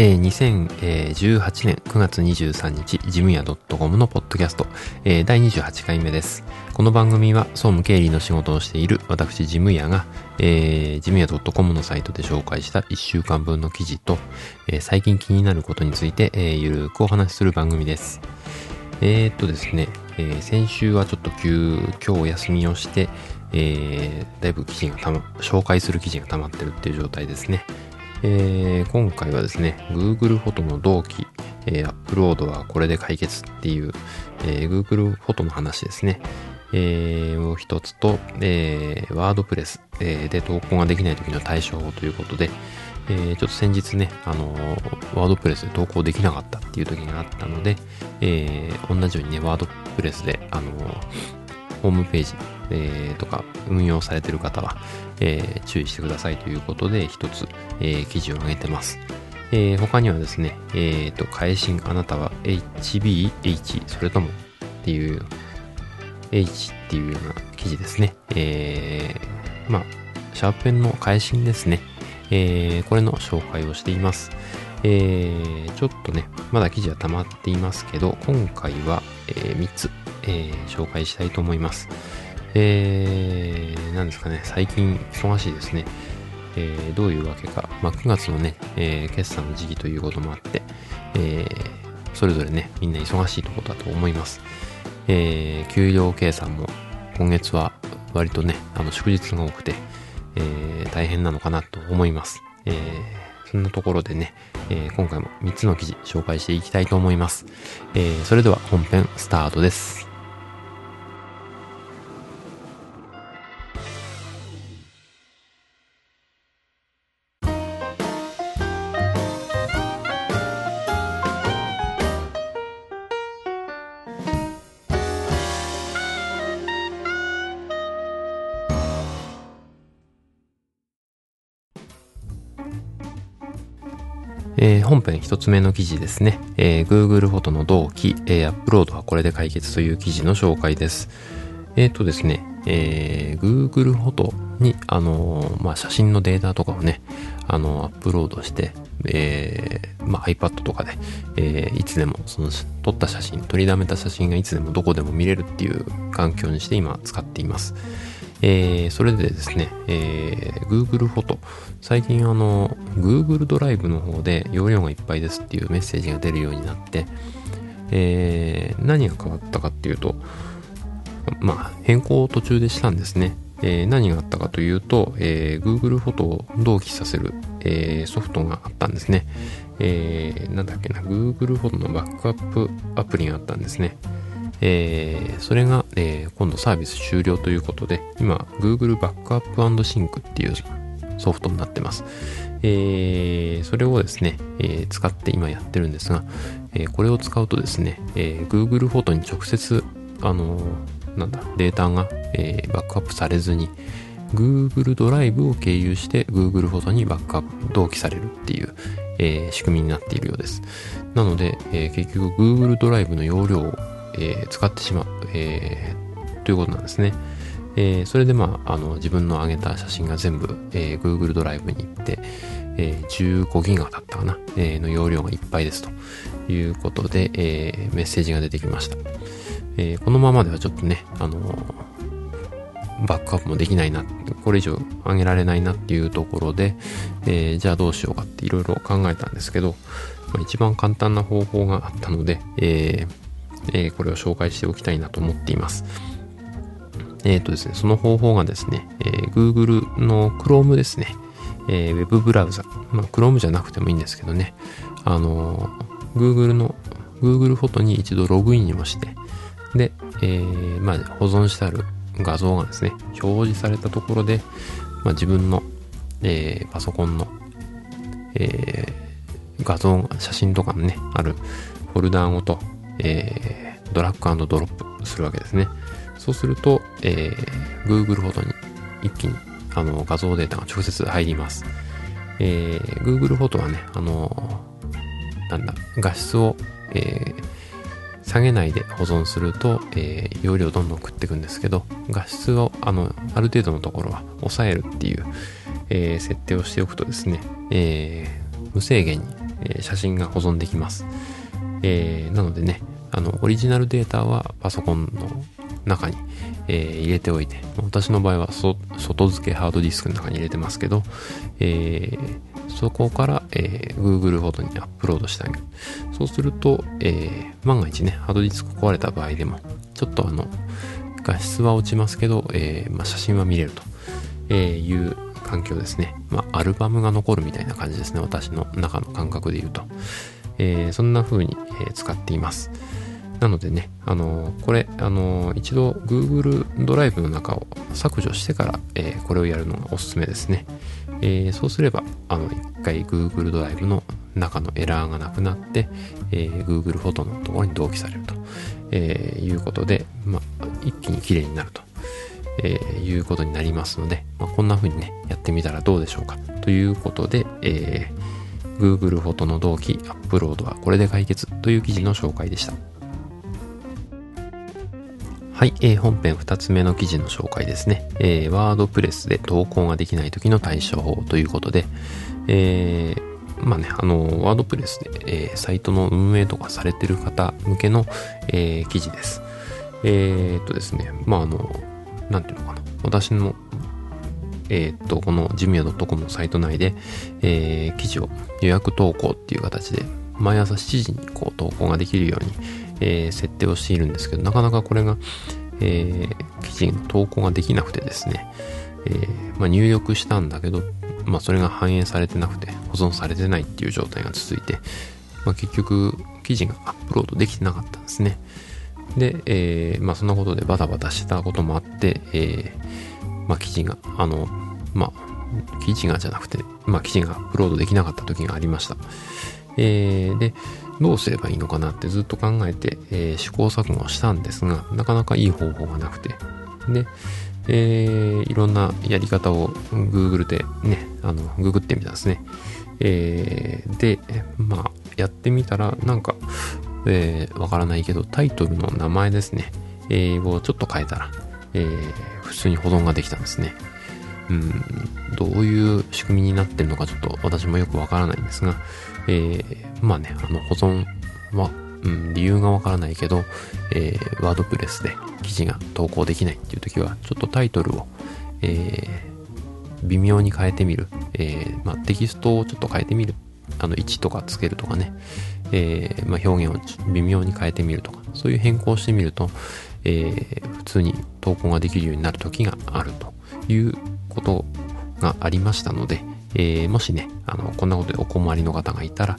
えー、2018年9月23日、ジムヤ .com のポッドキャスト、えー、第28回目です。この番組は総務経理の仕事をしている私、ジムヤが、えー、ジムヤ .com のサイトで紹介した1週間分の記事と、えー、最近気になることについて、えー、ゆるくお話しする番組です。えー、っとですね、えー、先週はちょっと急、今日お休みをして、えー、だいぶ記事がたま、紹介する記事が溜まってるっていう状態ですね。えー、今回はですね、Google フォトの同期、えー、アップロードはこれで解決っていう、えー、Google フォトの話ですね。えー、もう一つと、えー、ワードプレス、えー、で投稿ができない時の対処法ということで、えー、ちょっと先日ね、あのー、ワードプレスで投稿できなかったっていう時があったので、えー、同じようにね、ワードプレスで、あのー、ホームページ、えー、とか運用されてる方は、えー、注意してくださいということで一つ、えー、記事を上げてます。えー、他にはですね、えっ、ー、と、返信あなたは HBH それともっていう H っていうような記事ですね。えー、まあ、シャーペンの返信ですね。えー、これの紹介をしています。えー、ちょっとね、まだ記事は溜まっていますけど、今回は、えー、3つ、えー、紹介したいと思います。えー、なんですかね、最近忙しいですね。えー、どういうわけか。まあ、9月のね、えー、決算の時期ということもあって、えー、それぞれね、みんな忙しいところだと思います。えー、給料計算も今月は割とね、あの祝日が多くて、えー、大変なのかなと思います。えー、そんなところでね、えー、今回も3つの記事紹介していきたいと思います。えー、それでは本編スタートです。本編一つ目の記事ですね。えー、Google フォトの同期、えー、アップロードはこれで解決という記事の紹介です。えっ、ー、とですね、えー、Google フォトに、あのー、まあ、写真のデータとかをね、あのー、アップロードして、えー、まあ、iPad とかで、えー、いつでもその撮った写真、撮りだめた写真がいつでもどこでも見れるっていう環境にして今使っています。えー、それでですね、えー、Google フォト。最近あの、Google ドライブの方で容量がいっぱいですっていうメッセージが出るようになって、えー、何が変わったかっていうと、まあ、変更を途中でしたんですね。えー、何があったかというと、えー、Google フォトを同期させる、えー、ソフトがあったんですね。えー、なんだっけな、Google フォトのバックアップアプリがあったんですね。えー、それが、えー、今度サービス終了ということで、今、Google バックアップシンクっていうソフトになってます。えー、それをですね、えー、使って今やってるんですが、えー、これを使うとですね、えー、Google フォトに直接、あの、なんだ、データが、えー、バックアップされずに、Google ドライブを経由して Google フォトにバックアップ、同期されるっていう、えー、仕組みになっているようです。なので、えー、結局 Google ドライブの容量をえ、使ってしまう、えー、ということなんですね。えー、それでまあ、あの、自分の上げた写真が全部、えー、Google ドライブに行って、えー、15ギガだったかな、えー、の容量がいっぱいですということで、えー、メッセージが出てきました。えー、このままではちょっとね、あのバックアップもできないな、これ以上上げられないなっていうところで、えー、じゃあどうしようかっていろいろ考えたんですけど、まあ、一番簡単な方法があったので、えー、えー、これを紹介しておきたいなと思っています。えっ、ー、とですね、その方法がですね、えー、Google の Chrome ですね、えー、ウェブブラウザ、まあ、Chrome じゃなくてもいいんですけどね、あの Google の Google フォトに一度ログインをして、で、えー、まあ、保存してある画像がですね、表示されたところで、まあ、自分の、えー、パソコンの、えー、画像、写真とかのね、あるフォルダーごと、えー、ドラッグドロップするわけですね。そうすると、えー、Google フォトに一気にあの画像データが直接入ります。えー、Google フォトはね、あのなんだ、画質を、えー、下げないで保存すると、えー、容量どんどん食っていくんですけど、画質を、あの、ある程度のところは抑えるっていう、えー、設定をしておくとですね、えー、無制限にえ写真が保存できます。えー、なのでね、あの、オリジナルデータはパソコンの中に、えー、入れておいて、私の場合は外付けハードディスクの中に入れてますけど、えー、そこから、えー、Google フォトにアップロードしてあげる。そうすると、え、万が一ね、ハードディスク壊れた場合でも、ちょっとあの、画質は落ちますけど、えまあ、写真は見れると、え、いう環境ですね。まあ、アルバムが残るみたいな感じですね。私の中の感覚で言うと。え、そんな風に、え、使っています。なのでね、あのー、これ、あのー、一度 Google ドライブの中を削除してから、えー、これをやるのがおすすめですね。えそうすれば、あの、一回 Google ドライブの中のエラーがなくなって、え Google フォトのところに同期されると、えいうことで、まあ、一気に綺麗になると、えいうことになりますので、まあ、こんな風にね、やってみたらどうでしょうか。ということで、え Google フォトの同期アップロードはこれで解決という記事の紹介でした。はい、えー、本編2つ目の記事の紹介ですね。えー、ワードプレスで投稿ができない時の対処法ということで、えー、まあね、あの、ワードプレスで、えー、サイトの運営とかされてる方向けの、えー、記事です。えー、っとですね、まああの、なんていうのかな。私のえー、っと、このジムヤ .com のサイト内で、えー、記事を予約投稿っていう形で、毎朝7時にこう投稿ができるように、えー、設定をしているんですけど、なかなかこれが、えー、記事の投稿ができなくてですね、えー、まあ、入力したんだけど、まあ、それが反映されてなくて、保存されてないっていう状態が続いて、まあ、結局、記事がアップロードできてなかったんですね。で、えー、まあ、そんなことでバタバタしたこともあって、えー、まあ、記事が、あの、まあ、記事がじゃなくて、まあ、記事がアップロードできなかった時がありました。えー、で、どうすればいいのかなってずっと考えて、えー、試行錯誤したんですが、なかなかいい方法がなくて。で、えー、いろんなやり方を Google でね、あの、ググってみたんですね。えー、で、まあ、やってみたら、なんか、え、わからないけど、タイトルの名前ですね、えー、をちょっと変えたら、え、普通に保存ができたんですね。うん、どういう仕組みになってるのかちょっと私もよくわからないんですが、えー、まあね、あの保存は、うん、理由がわからないけど、えー、ワードプレスで記事が投稿できないっていう時は、ちょっとタイトルを、えー、微妙に変えてみる。えー、まあ、テキストをちょっと変えてみる。あの、1とかつけるとかね。えー、まあ、表現を微妙に変えてみるとか、そういう変更してみると、えー、普通に投稿ができるようになる時があるということがありましたので、えー、もしね、あの、こんなことでお困りの方がいたら、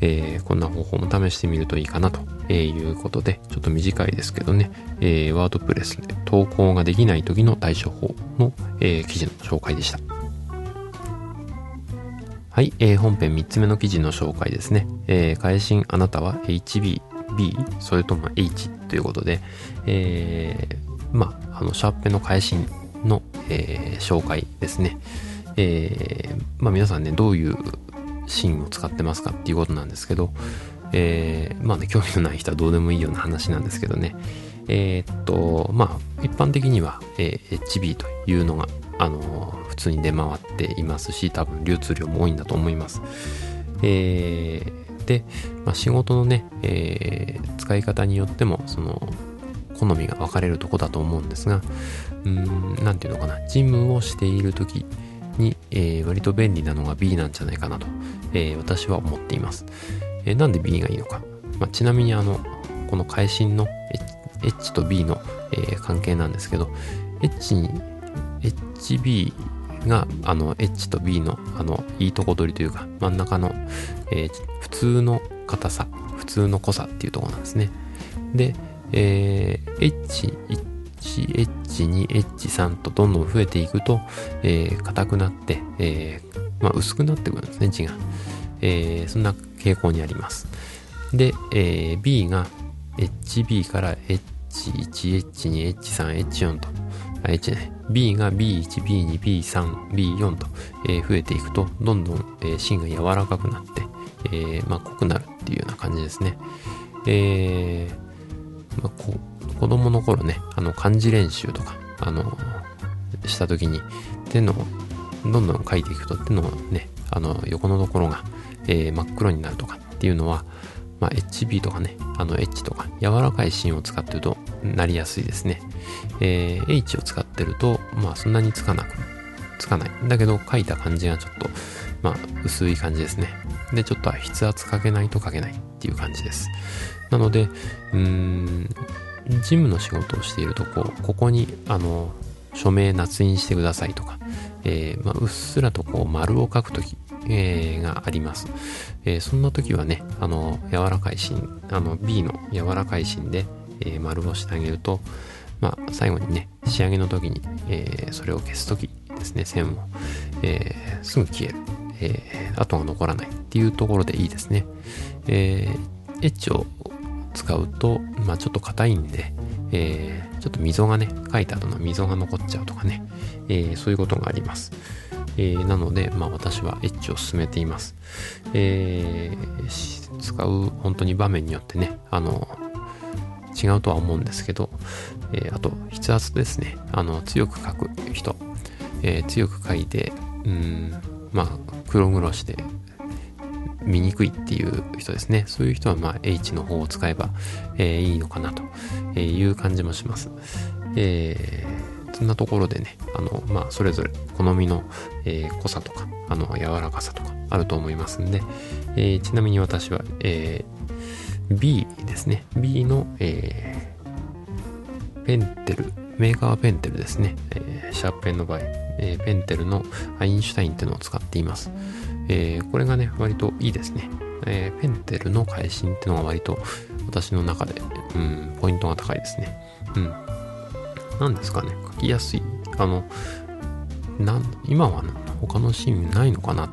えー、こんな方法も試してみるといいかなとえいうことで、ちょっと短いですけどね、えー、ワードプレスで投稿ができない時の対処法の、えー、記事の紹介でした。はい、えー、本編3つ目の記事の紹介ですね。えー、会心あなたは HB、B、それとも H ということで、えー、まあ、あの、シャープペの会心の、えー、紹介ですね。えー、まあ皆さんね、どういうシーンを使ってますかっていうことなんですけど、えー、まあね、興味のない人はどうでもいいような話なんですけどね。えー、っと、まあ、一般的には、えー、HB というのが、あのー、普通に出回っていますし、多分流通量も多いんだと思います。えー、で、まあ、仕事のね、えー、使い方によっても、その、好みが分かれるとこだと思うんですが、うん、なんていうのかな、事務をしている時に、えー、割と便利なのが B なんじゃないかなと、えー、私は思っています。えー、なんで B がいいのか。まあ、ちなみにあの、この会心の H と B の、えー、関係なんですけど、H に、HB があの H と B のあのいいとこ取りというか真ん中の、えー、普通の硬さ、普通の濃さっていうところなんですね。で、えー、H1 1H2、H3 とどんどん増えていくと、えー、硬くなって、えー、まあ、薄くなってくるんですね、字が。えー、そんな傾向にあります。で、えー、B が HB から H1、H2、H3、H4 と、あ H ね、B が B1、B2、B3、B4 と、えー、増えていくと、どんどん、えー、芯が柔らかくなって、えー、まあ、濃くなるっていうような感じですね。えー、まあ、こう、子供の頃ね、あの、漢字練習とか、あの、した時に、手の、どんどん書いていくと手のね、あの、横のところが、えー、真っ黒になるとかっていうのは、まあ、HB とかね、あの H とか柔らかい芯を使ってるとなりやすいですね。えー、H を使ってると、まあそんなにつかなく、つかない。だけど書いた感じがちょっと、まあ薄い感じですね。で、ちょっと筆圧かけないと書けないっていう感じです。なので、うーん、事務の仕事をしていると、こ、ここに、あの、署名捺印してくださいとか、えー、まあ、うっすらとこう丸を書くとき、えー、があります。えー、そんな時はね、あの、柔らかい芯、あの、B の柔らかい芯で、えー、丸をしてあげると、まあ、最後にね、仕上げの時に、えー、それを消す時ですね、線を、えー、すぐ消える。えー、跡が残らないっていうところでいいですね。えー、エッジを使うと、まあ、ちょっと硬いんで、えー、ちょっと溝がね、書いた後の溝が残っちゃうとかね、えー、そういうことがあります。えー、なので、まあ、私はエッジを進めています。えー、使う本当に場面によってね、あの、違うとは思うんですけど、えー、あと、筆圧ですね。あの、強く書く人、え、強く書いて、うん、まあ、黒黒して見にくいっていう人ですね。そういう人は、まあ、H の方を使えば、えー、いいのかなという感じもします。えー、そんなところでね、あの、まあ、それぞれ好みの、えー、濃さとか、あの、柔らかさとかあると思いますんで、えー、ちなみに私は、えー、B ですね。B の、えー、ペンテル、メーカーペンテルですね。えー、シャープペンの場合、えー、ペンテルのアインシュタインっていうのを使っています。えー、これがね、割といいですね。えー、ペンテルの会心ってのが割と私の中で、うん、ポイントが高いですね。うん。なんですかね、書きやすい。あの、なん今は他のシーンないのかな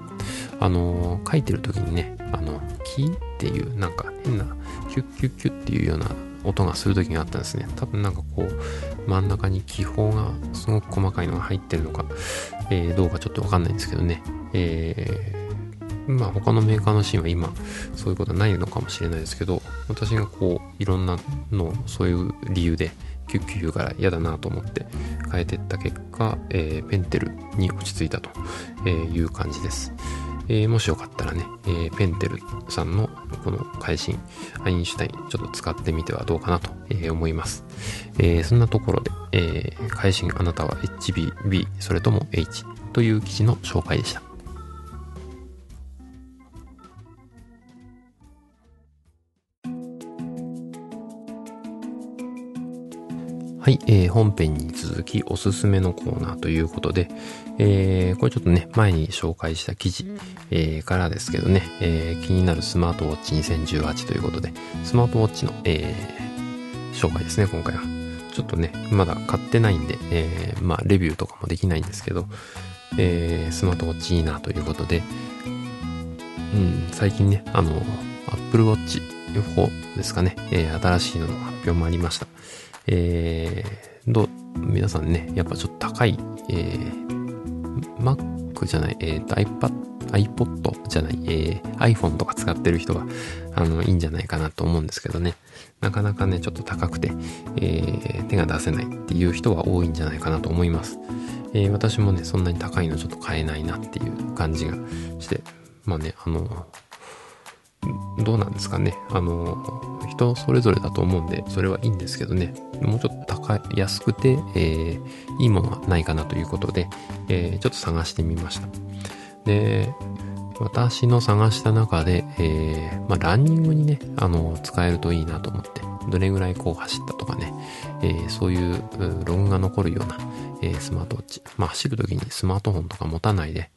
あの、書いてる時にね、あの、キーっていう、なんか変な、キュッキュッキュッっていうような音がする時があったんですね。多分なんかこう、真ん中に気泡がすごく細かいのが入ってるのか、えー、どうかちょっとわかんないんですけどね。えまあ他のメーカーのシーンは今そういうことはないのかもしれないですけど私がこういろんなのそういう理由でキュッキュ言うから嫌だなと思って変えてった結果、えー、ペンテルに落ち着いたという感じです。えー、もしよかったらね、えー、ペンテルさんのこの会心アインシュタインちょっと使ってみてはどうかなと、え思います。えそんなところで、えー、会心あなたは HBB それとも H という記事の紹介でした。えー、本編に続きおすすめのコーナーということで、えー、これちょっとね、前に紹介した記事、えー、からですけどね、え、気になるスマートウォッチ2018ということで、スマートウォッチの、え、紹介ですね、今回は。ちょっとね、まだ買ってないんで、え、まあ、レビューとかもできないんですけど、え、スマートウォッチいいなということで、うん、最近ね、あの、Apple Watch 4ですかね、え、新しいのの発表もありました。えー、どう、皆さんね、やっぱちょっと高い、えー、Mac じゃない、えっ、ー、と iPad、iPod じゃない、えー、iPhone とか使ってる人が、あの、いいんじゃないかなと思うんですけどね。なかなかね、ちょっと高くて、えー、手が出せないっていう人は多いんじゃないかなと思います。えー、私もね、そんなに高いのちょっと買えないなっていう感じがして、まあね、あの、どうなんですかね。あの、人それぞれだと思うんで、それはいいんですけどね。もうちょっと高い、安くて、えー、いいものがないかなということで、えー、ちょっと探してみました。で、私の探した中で、えー、まあ、ランニングにね、あの、使えるといいなと思って、どれぐらいこう走ったとかね、えー、そういうログが残るような、えー、スマートウォッチ。まあ、走るときにスマートフォンとか持たないで、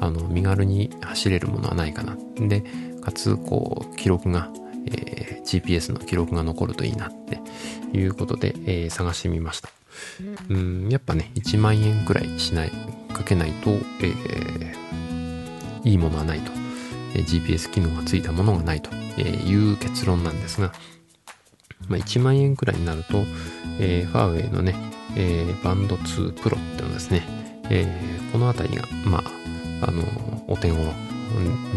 あの、身軽に走れるものはないかな。で、かつ、こう、記録が、えー、GPS の記録が残るといいなっていうことで、えー、探してみました。うん、やっぱね、1万円くらいしない、かけないと、えー、いいものはないと、え、GPS 機能がついたものがないという結論なんですが、まあ、1万円くらいになると、えー、ファーウェイのね、えー、バンド2 Pro っていうのですね、え、このあたりが、まあ、あの、お手頃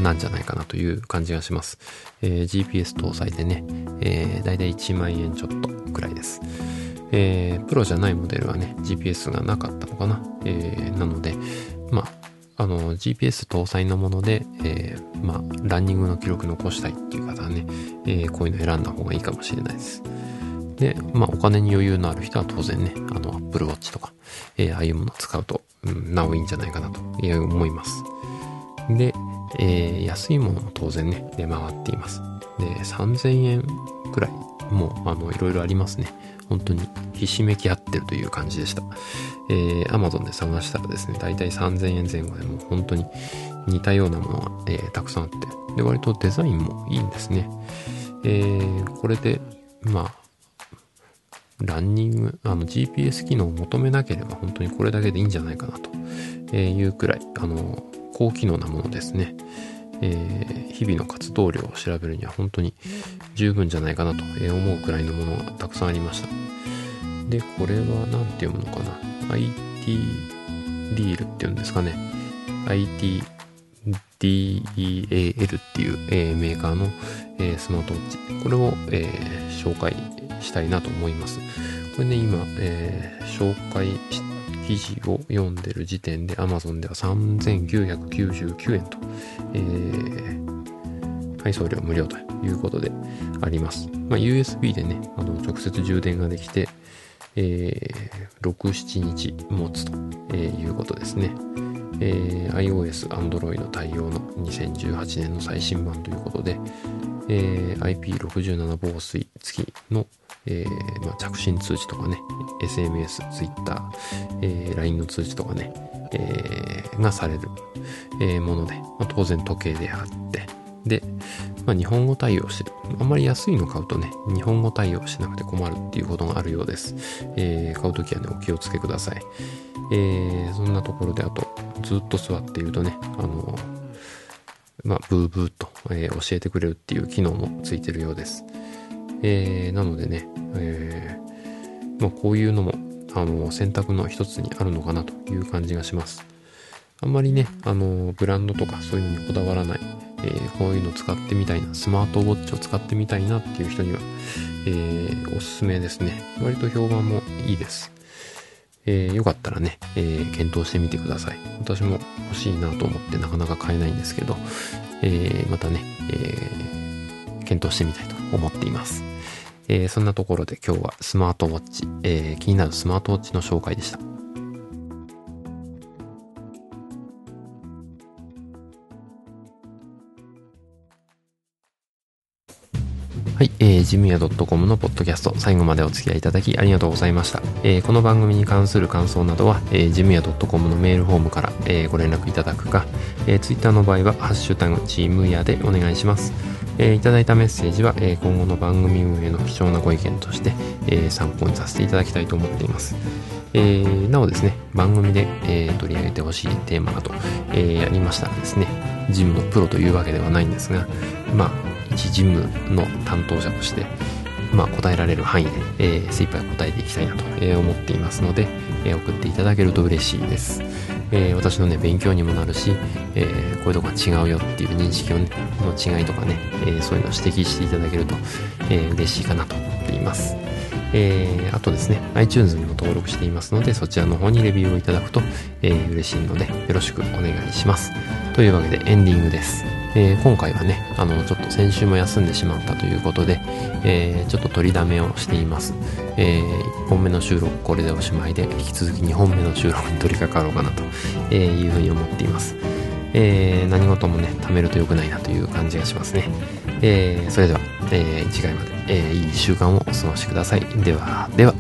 なんじゃないかなという感じがします。えー、GPS 搭載でね、えー、だいたい1万円ちょっとくらいです。えー、プロじゃないモデルはね、GPS がなかったのかな。えー、なので、まあ、あの、GPS 搭載のもので、えー、まあ、ランニングの記録残したいっていう方はね、えー、こういうの選んだ方がいいかもしれないです。で、まあ、お金に余裕のある人は当然ね、あの、Apple Watch とか、えー、ああいうものを使うと、うん、なおいいんじゃないかなと思います。で、えー、安いものも当然ね、出回っています。で、3000円くらいもう、あの、いろいろありますね。本当にひしめき合ってるという感じでした。えー、Amazon で探したらですね、だいたい3000円前後でもう本当に似たようなものが、えー、たくさんあって、で、割とデザインもいいんですね。えー、これで、まあ、ランニング、あの GPS 機能を求めなければ本当にこれだけでいいんじゃないかなというくらい、あの、高機能なものですね。えー、日々の活動量を調べるには本当に十分じゃないかなと思うくらいのものがたくさんありました。で、これは何て読むのかな ?IT リールっていうんですかね。IT DEAL っていう、えー、メーカーの、えー、スマートウォッチ。これを、えー、紹介したいなと思います。これね、今、え紹介記事を読んでる時点で Amazon では3999円と、えー、配送料無料ということであります。まあ、USB でね、あの直接充電ができて、えー、6、7日持つとえいうことですね。えー、iOS、Android 対応の2018年の最新版ということで、えー、IP67 防水付きの、えーまあ、着信通知とかね、SMS、Twitter、えー、LINE の通知とかね、えー、がされる、え、もので、まあ、当然時計であって、で、まあ、日本語対応してる。あんまり安いの買うとね、日本語対応しなくて困るっていうことがあるようです。えー、買うときはね、お気をつけください。えー、そんなところで、あと、ずっと座っているとね、あの、まあ、ブーブーと、えー、教えてくれるっていう機能もついてるようです。えー、なのでね、えー、まあ、こういうのも、あの、選択の一つにあるのかなという感じがします。あんまりね、あの、ブランドとかそういうのにこだわらない、えー、こういうの使ってみたいな、スマートウォッチを使ってみたいなっていう人には、えー、おすすめですね。割と評判もいいです。えー、よかったらね、えー、検討してみてください。私も欲しいなと思ってなかなか買えないんですけど、えー、またね、え検討してみたいと思っています。えそんなところで今日はスマートウォッチ、え気になるスマートウォッチの紹介でした。はい、えー、ジムヤ .com のポッドキャスト、最後までお付き合いいただきありがとうございました。えー、この番組に関する感想などは、えー、ジムヤ .com のメールフォームから、えー、ご連絡いただくか、えー、ツイッターの場合は、ハッシュタグ、ジムヤでお願いします。えー、いただいたメッセージは、えー、今後の番組運営の貴重なご意見として、えー、参考にさせていただきたいと思っています。えー、なおですね、番組で、えー、取り上げてほしいテーマなど、えー、やりましたらですね、ジムのプロというわけではないんですが、まあ、一事務の担当者として、まあ、答えられる範囲で、えー、精一杯答えていきたいなと、え、思っていますので、えー、送っていただけると嬉しいです。えー、私のね、勉強にもなるし、えー、こういうとこが違うよっていう認識を、ね、の違いとかね、えー、そういうのを指摘していただけると、えー、嬉しいかなと思っています。えー、あとですね、iTunes にも登録していますので、そちらの方にレビューをいただくと、えー、嬉しいので、よろしくお願いします。というわけでエンディングです。えー、今回はね、あの、ちょっと先週も休んでしまったということで、えー、ちょっと取りだめをしています。えー、1本目の収録これでおしまいで、引き続き2本目の収録に取り掛かろうかなというふうに思っています。え、何事もね、貯めると良くないなという感じがしますね。え、それでは、え、次回まで、えー、いい習慣をお過ごしください。では、では。